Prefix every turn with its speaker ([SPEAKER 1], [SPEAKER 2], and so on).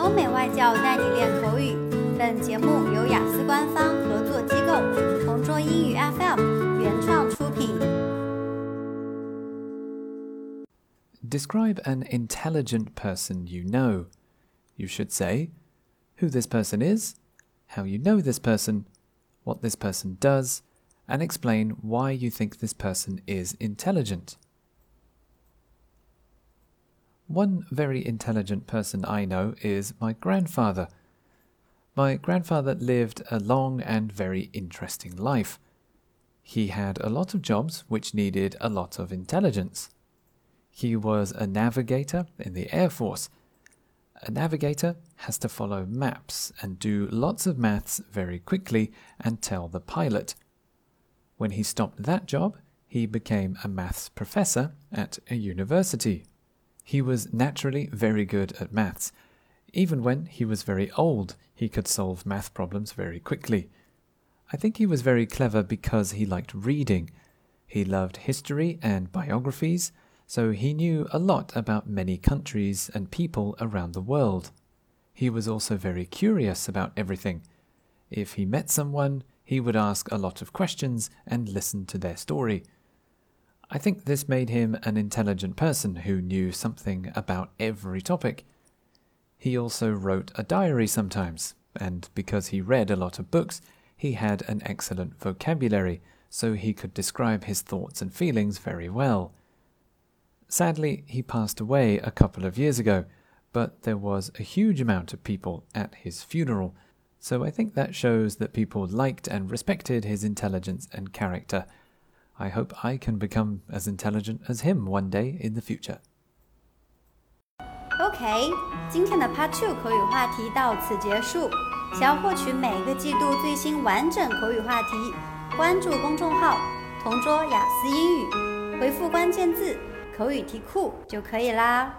[SPEAKER 1] 欧美外教带你练口语。本节目由雅思官方合作机构同桌英语 FM 原创出品。
[SPEAKER 2] Describe an intelligent person you know. You should say who this person is, how you know this person, what this person does, and explain why you think this person is intelligent. One very intelligent person I know is my grandfather. My grandfather lived a long and very interesting life. He had a lot of jobs which needed a lot of intelligence. He was a navigator in the Air Force. A navigator has to follow maps and do lots of maths very quickly and tell the pilot. When he stopped that job, he became a maths professor at a university. He was naturally very good at maths. Even when he was very old, he could solve math problems very quickly. I think he was very clever because he liked reading. He loved history and biographies, so he knew a lot about many countries and people around the world. He was also very curious about everything. If he met someone, he would ask a lot of questions and listen to their story. I think this made him an intelligent person who knew something about every topic. He also wrote a diary sometimes, and because he read a lot of books, he had an excellent vocabulary, so he could describe his thoughts and feelings very well. Sadly, he passed away a couple of years ago, but there was a huge amount of people at his funeral, so I think that shows that people liked and respected his intelligence and character. I hope I can become as intelligent as him one day in the future.
[SPEAKER 1] OK，今天的 Part Two 口语话题到此结束。想要获取每个季度最新完整口语话题，关注公众号“同桌雅思英语”，回复关键字“口语题库”就可以啦。